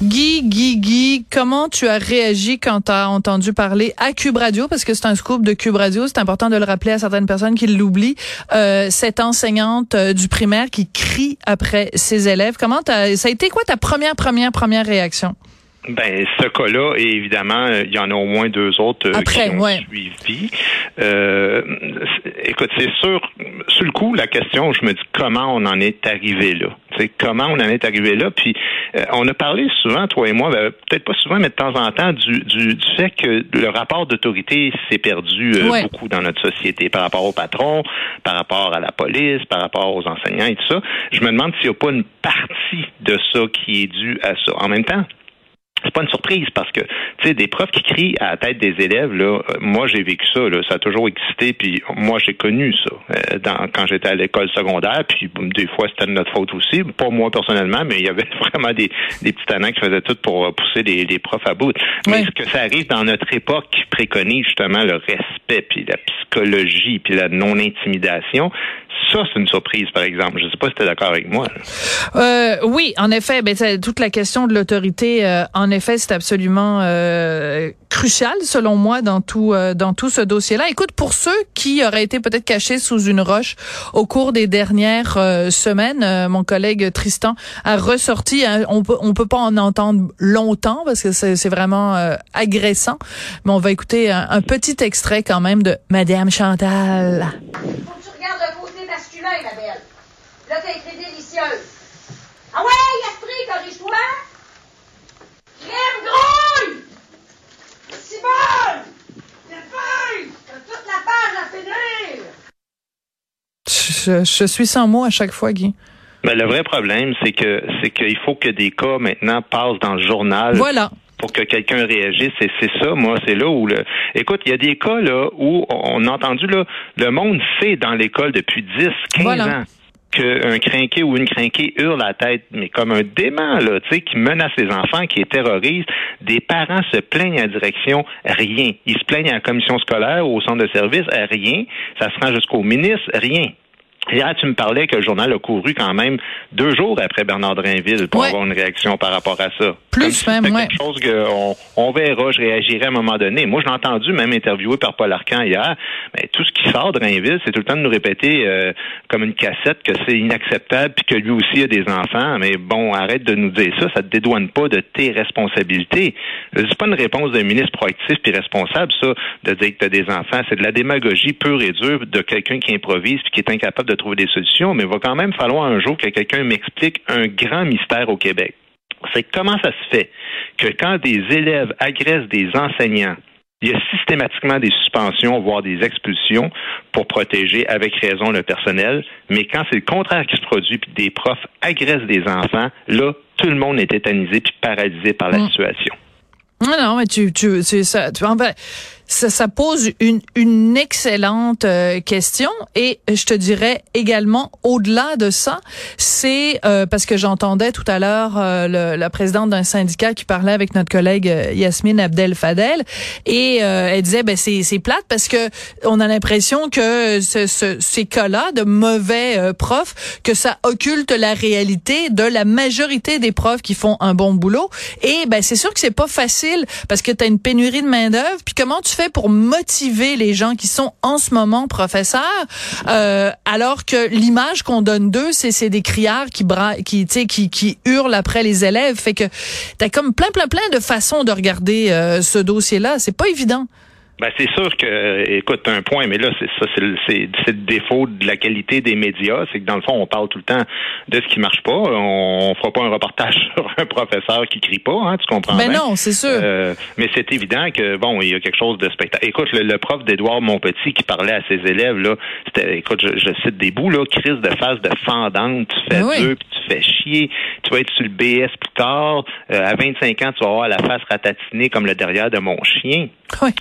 Guy, Guy, Guy, comment tu as réagi quand tu as entendu parler à Cube Radio, parce que c'est un scoop de Cube Radio, c'est important de le rappeler à certaines personnes qui l'oublient, euh, cette enseignante euh, du primaire qui crie après ses élèves. Comment ça a été quoi ta première, première, première réaction? Ben, ce cas-là, et évidemment, il y en a au moins deux autres euh, Après, qui ont ouais. suivi. Euh, c'est- écoute, c'est sûr, sur le coup, la question, je me dis comment on en est arrivé là. Sais, comment on en est arrivé là. Puis, euh, on a parlé souvent, toi et moi, ben, peut-être pas souvent, mais de temps en temps, du, du, du fait que le rapport d'autorité s'est perdu euh, Ouais. beaucoup dans notre société par rapport au patron, par rapport à la police, par rapport aux enseignants et tout ça. Je me demande s'il n'y a pas une partie de ça qui est due à ça. En même temps, c'est pas une surprise parce que tu sais des profs qui crient à la tête des élèves là moi j'ai vécu ça là. Ça a toujours existé puis moi j'ai connu ça euh, dans, quand j'étais à l'école secondaire puis des fois c'était de notre faute aussi. Pas moi personnellement mais il y avait vraiment des, des petits tannants qui faisaient tout pour pousser les, les profs à bout. Mais Oui. ce que ça arrive dans notre époque qui préconise justement le respect puis la psychologie puis la non intimidation ça c'est une surprise par exemple je sais pas si tu es d'accord avec moi. Euh, oui, en effet, ben, toute la question de l'autorité, euh, en effet, c'est absolument euh, crucial, selon moi, dans tout euh, dans tout ce dossier-là. Écoute, pour ceux qui auraient été peut-être cachés sous une roche au cours des dernières euh, semaines, euh, mon collègue Tristan a ressorti. hein, on peut on peut pas en entendre longtemps parce que c'est vraiment agressant, mais on va écouter un petit extrait quand même de Madame Chantal. Faut que tu regardes le côté masculin, ma belle. Là, t'as écrit délicieuse. Ah ouais, esprit, corrige-toi. Crème grouille! C'est bon! C'est feuille! T'as toute la page à finir! Je, je suis sans mots à chaque fois, Guy. Ben, le vrai problème, c'est que c'est qu'il faut que des cas maintenant passent dans le journal Voilà. pour que quelqu'un réagisse. Et c'est ça, moi, c'est là où le. Écoute, il y a des cas là où on a entendu là, le monde sait dans l'école depuis 10, 15 Voilà. ans qu'un crinqué ou une crinquée hurle la tête, mais comme un dément, là, tu sais, qui menace les enfants, qui les terrorise. Des parents se plaignent à la direction, rien. Ils se plaignent à la commission scolaire ou au centre de service, rien. Ça se rend jusqu'au ministre, rien. Hier, tu me parlais que le journal a couru quand même deux jours après Bernard Drainville pour Ouais. avoir une réaction par rapport à ça. Plus Comme si même, c'était ouais. quelque chose qu'on on verra, je réagirai à un moment donné. Moi, je l'ai entendu même interviewé par Paul Arcan hier. Mais tout ce qui sort de Drainville, c'est tout le temps de nous répéter euh, comme une cassette que c'est inacceptable puis que lui aussi a des enfants. Mais bon, arrête de nous dire ça. Ça te dédouane pas de tes responsabilités. C'est pas une réponse d'un ministre proactif puis responsable, ça, de dire que tu as des enfants. C'est de la démagogie pure et dure de quelqu'un qui improvise puis qui est incapable de trouver des solutions. Mais il va quand même falloir un jour que quelqu'un m'explique un grand mystère au Québec c'est comment ça se fait que quand des élèves agressent des enseignants, il y a systématiquement des suspensions, voire des expulsions pour protéger avec raison le personnel. Mais quand c'est le contraire qui se produit, puis des profs agressent des enfants, là, tout le monde est tétanisé puis paralysé par la Mm. situation. Non, non, mais tu, tu, c'est ça, tu, en fait, ça, ça pose une, une excellente euh, question. Et je te dirais également au-delà de ça, c'est euh, parce que j'entendais tout à l'heure euh, la présidente d'un syndicat qui parlait avec notre collègue euh, Yasmine Abdel Fadel et euh, elle disait ben c'est c'est plate parce que on a l'impression que ce, ce- ces cas-là de mauvais profs que ça occulte la réalité de la majorité des profs qui font un bon boulot. Et ben c'est sûr que c'est pas facile parce que tu as une pénurie de main d'œuvre puis comment fais pour motiver les gens qui sont en ce moment professeurs euh, alors que l'image qu'on donne d'eux c'est c'est des criards qui bra qui qui qui hurlent après les élèves. Fait que tu as comme plein plein plein de façons de regarder euh, ce dossier là c'est pas évident Ben, c'est sûr que, écoute, un point, mais là, c'est ça, c'est le, c'est- c'est le défaut de la qualité des médias, c'est que dans le fond, on parle tout le temps de ce qui marche pas. On, on fera pas un reportage sur un professeur qui crie pas, hein, tu comprends ben bien? non c'est sûr Euh, mais c'est évident que bon, il y a quelque chose de spectacle. Écoute, le, le prof d'Édouard Montpetit qui parlait à ses élèves là, c'était, écoute, je, je cite des bouts là, crise de face de fendante, tu fais Ben oui. deux, puis tu fais chier, tu vas être sur le BS plus tard, Euh, à 25 ans, tu vas avoir la face ratatinée comme le derrière de mon chien.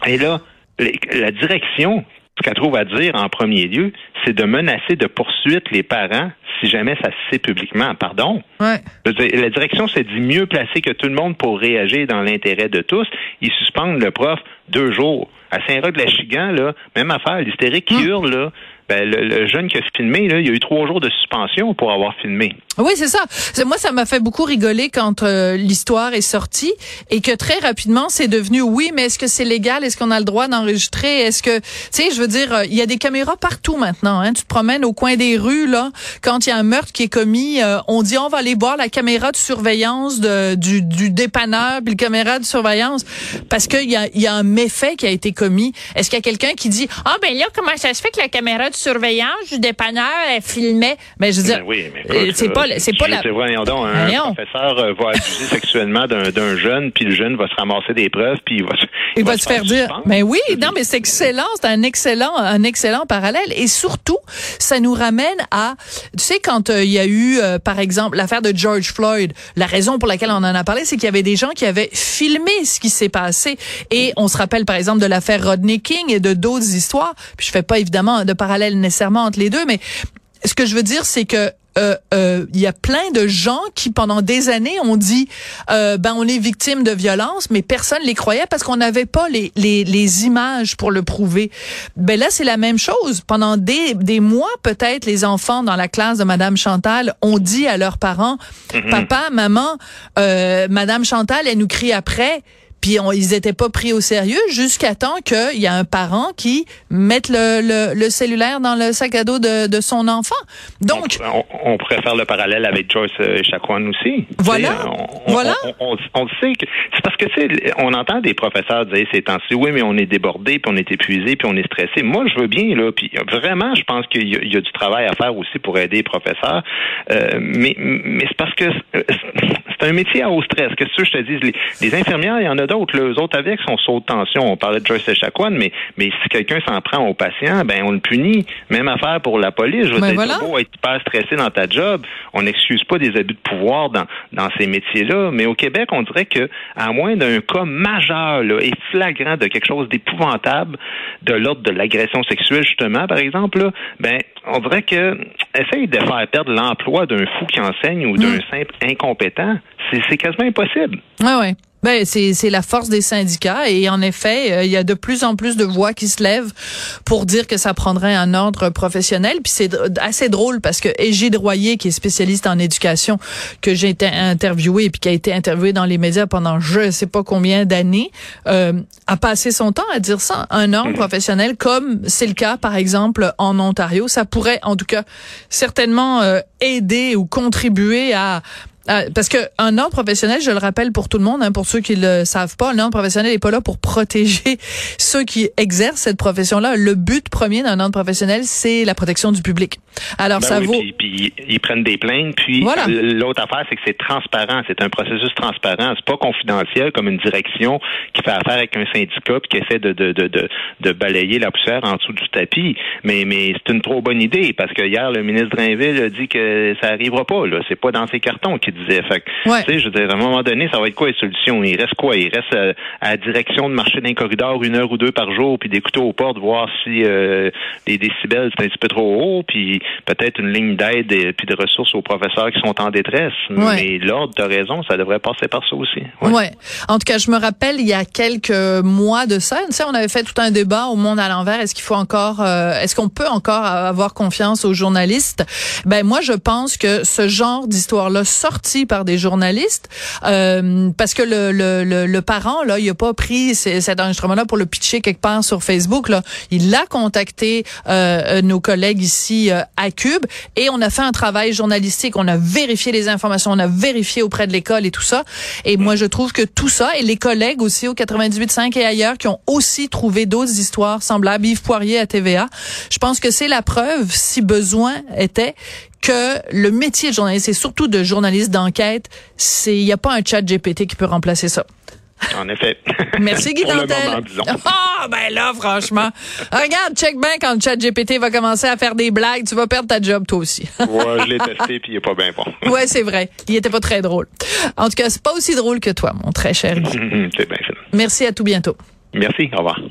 Et là, les- la direction ce qu'elle trouve à dire en premier lieu, c'est de menacer de poursuite les parents si jamais ça se sait publiquement. Pardon? Ouais. la direction s'est dit mieux placée que tout le monde pour réagir dans l'intérêt de tous. Ils suspendent le prof deux jours. À Saint-Roch de la Chigan, là, même affaire, l'hystérique qui Hum. hurle, là, ben, le, le jeune qui a filmé, là, il y a eu trois jours de suspension pour avoir filmé. Oui, c'est ça. Moi, ça m'a fait beaucoup rigoler quand euh, l'histoire est sortie et que très rapidement, c'est devenu oui, mais est-ce que c'est légal? Est-ce qu'on a le droit d'enregistrer? Est-ce que, tu sais, je veux dire, euh, il y a des caméras partout maintenant. Hein? Tu te promènes au coin des rues, là, quand il y a un meurtre qui est commis, euh, on dit on va aller voir la caméra de surveillance de, du, du dépanneur, puis la caméra de surveillance, parce qu'il y a, y a un méfait qui a été commis. Est-ce qu'il y a quelqu'un qui dit, ah ben là, comment ça se fait que la caméra de surveillance du dépanneur, elle filmait? Ben, je veux dire, Ben oui, mais euh, c'est pas, c'est pas la... voyons donc, un Voyons. professeur euh, va abuser sexuellement d'un jeune, puis le jeune va se ramasser des preuves, puis il va, se- Il va se faire dire. Mais oui, non, mais c'est excellent, c'est un excellent, un excellent parallèle. Et surtout, ça nous ramène à, tu sais, quand euh, il y a eu, euh, par exemple, l'affaire de George Floyd, la raison pour laquelle on en a parlé, c'est qu'il y avait des gens qui avaient filmé ce qui s'est passé. Et on se rappelle, par exemple, de l'affaire Rodney King et de d'autres histoires. Puis je fais pas évidemment de parallèle nécessairement entre les deux, mais ce que je veux dire, c'est que euh, euh, il y a plein de gens qui pendant des années ont dit euh, ben on est victime de violence mais personne les croyait parce qu'on n'avait pas les, les, les images pour le prouver. Ben là c'est la même chose. Pendant des, des mois peut-être les enfants dans la classe de madame Chantal ont dit à leurs parents papa maman euh, madame Chantal elle nous crie après puis on, ils étaient pas pris au sérieux jusqu'à temps qu'il y a un parent qui mette le, le, le cellulaire dans le sac à dos de, de son enfant. Donc, on, on- on pourrait faire le parallèle avec Joyce euh, Echaquan aussi. Voilà. On, Voilà. On, on- sait que c'est parce que sais, on entend des professeurs dire ces temps-ci, oui, mais on est débordé, puis on est épuisé, puis on est stressé. Moi, je veux bien là, puis vraiment, je pense qu'il y, y a du travail à faire aussi pour aider les professeurs. Euh, mais mais c'est parce que c'est c'est un métier à haut stress. Qu'est-ce que je te dis? Les, les infirmières, il y en a d'autres. Eux autres avec son saut de tension. On parlait de Joyce Echaquan, mais mais si quelqu'un s'en prend au patient, ben on le punit. Même affaire pour la police. Je veux Ben dire, voilà. beau être hyper stressé dans ta job, on n'excuse pas des abus de pouvoir dans, dans ces métiers-là. Mais au Québec, on dirait que, à moins d'un cas majeur là, et flagrant de quelque chose d'épouvantable, de l'ordre de l'agression sexuelle, justement, par exemple, là, ben, on dirait que essaye de faire perdre l'emploi d'un fou qui enseigne ou d'un simple incompétent, c'est quasiment impossible. ouais, ouais. Ben, c'est, c'est la force des syndicats et en effet, euh, il y a de plus en plus de voix qui se lèvent pour dire que ça prendrait un ordre professionnel. Puis c'est assez drôle parce que Égide Royer, qui est spécialiste en éducation, que j'ai été interviewé et puis qui a été interviewé dans les médias pendant je sais pas combien d'années, euh, a passé son temps à dire ça. Un ordre professionnel, comme c'est le cas par exemple en Ontario, ça pourrait en tout cas certainement euh, aider ou contribuer à ah, parce que un ordre professionnel, je le rappelle pour tout le monde, hein, pour ceux qui le savent pas, un ordre professionnel n'est pas là pour protéger ceux qui exercent cette profession-là. Le but premier d'un ordre professionnel, c'est la protection du public. Alors Ben ça oui, vaut. Puis, puis ils prennent des plaintes. Puis Voilà. euh, l'autre affaire, c'est que c'est transparent. C'est un processus transparent. C'est pas confidentiel comme une direction qui fait affaire avec un syndicat puis qui essaie de, de, de, de, de balayer la poussière en dessous du tapis. Mais, mais c'est une trop bonne idée parce que hier, le ministre Drainville a dit que ça arrivera pas. Là, c'est pas dans ses cartons qu'il disait. Fait que, Ouais. tu sais, je veux dire, à un moment donné, ça va être quoi les solutions? Il reste quoi? Il reste euh, à la direction de marcher dans les corridors une heure ou deux par jour puis d'écouter aux portes voir si euh, les décibels c'est un petit peu trop haut puis peut-être une ligne d'aide et puis de ressources aux professeurs qui sont en détresse. Ouais. Mais l'ordre, tu raison, ça devrait passer par ça aussi. Ouais. Ouais. En tout cas, je me rappelle il y a quelques mois de ça, tu sais, on avait fait tout un débat au monde à l'envers. Est-ce qu'il faut encore, euh, est-ce qu'on peut encore avoir confiance aux journalistes? Ben moi, je pense que ce genre d'histoire-là par des journalistes, euh, parce que le, le, le, le parent là, il a pas pris cet enregistrement-là pour le pitcher quelque part sur Facebook. Là, il a contacté euh, nos collègues ici euh, à Cube et on a fait un travail journalistique. On a vérifié les informations, on a vérifié auprès de l'école et tout ça. Et moi, je trouve que tout ça et les collègues aussi au 98.5 et ailleurs qui ont aussi trouvé d'autres histoires semblables, Yves Poirier à TVA, je pense que c'est la preuve, si besoin était, que le métier de journaliste et surtout de journaliste d'enquête, c'est il y a pas un chat GPT qui peut remplacer ça. En effet. Merci Guy Dantel. Ah ben là franchement, regarde check bien quand le chat GPT va commencer à faire des blagues, tu vas perdre ta job toi aussi. Ouais, je l'ai testé puis il est pas bien bon. ouais, c'est vrai. Il était pas très drôle. En tout cas, c'est pas aussi drôle que toi, mon très cher Guy. c'est bien fait. Merci à tout bientôt. Merci. Au revoir.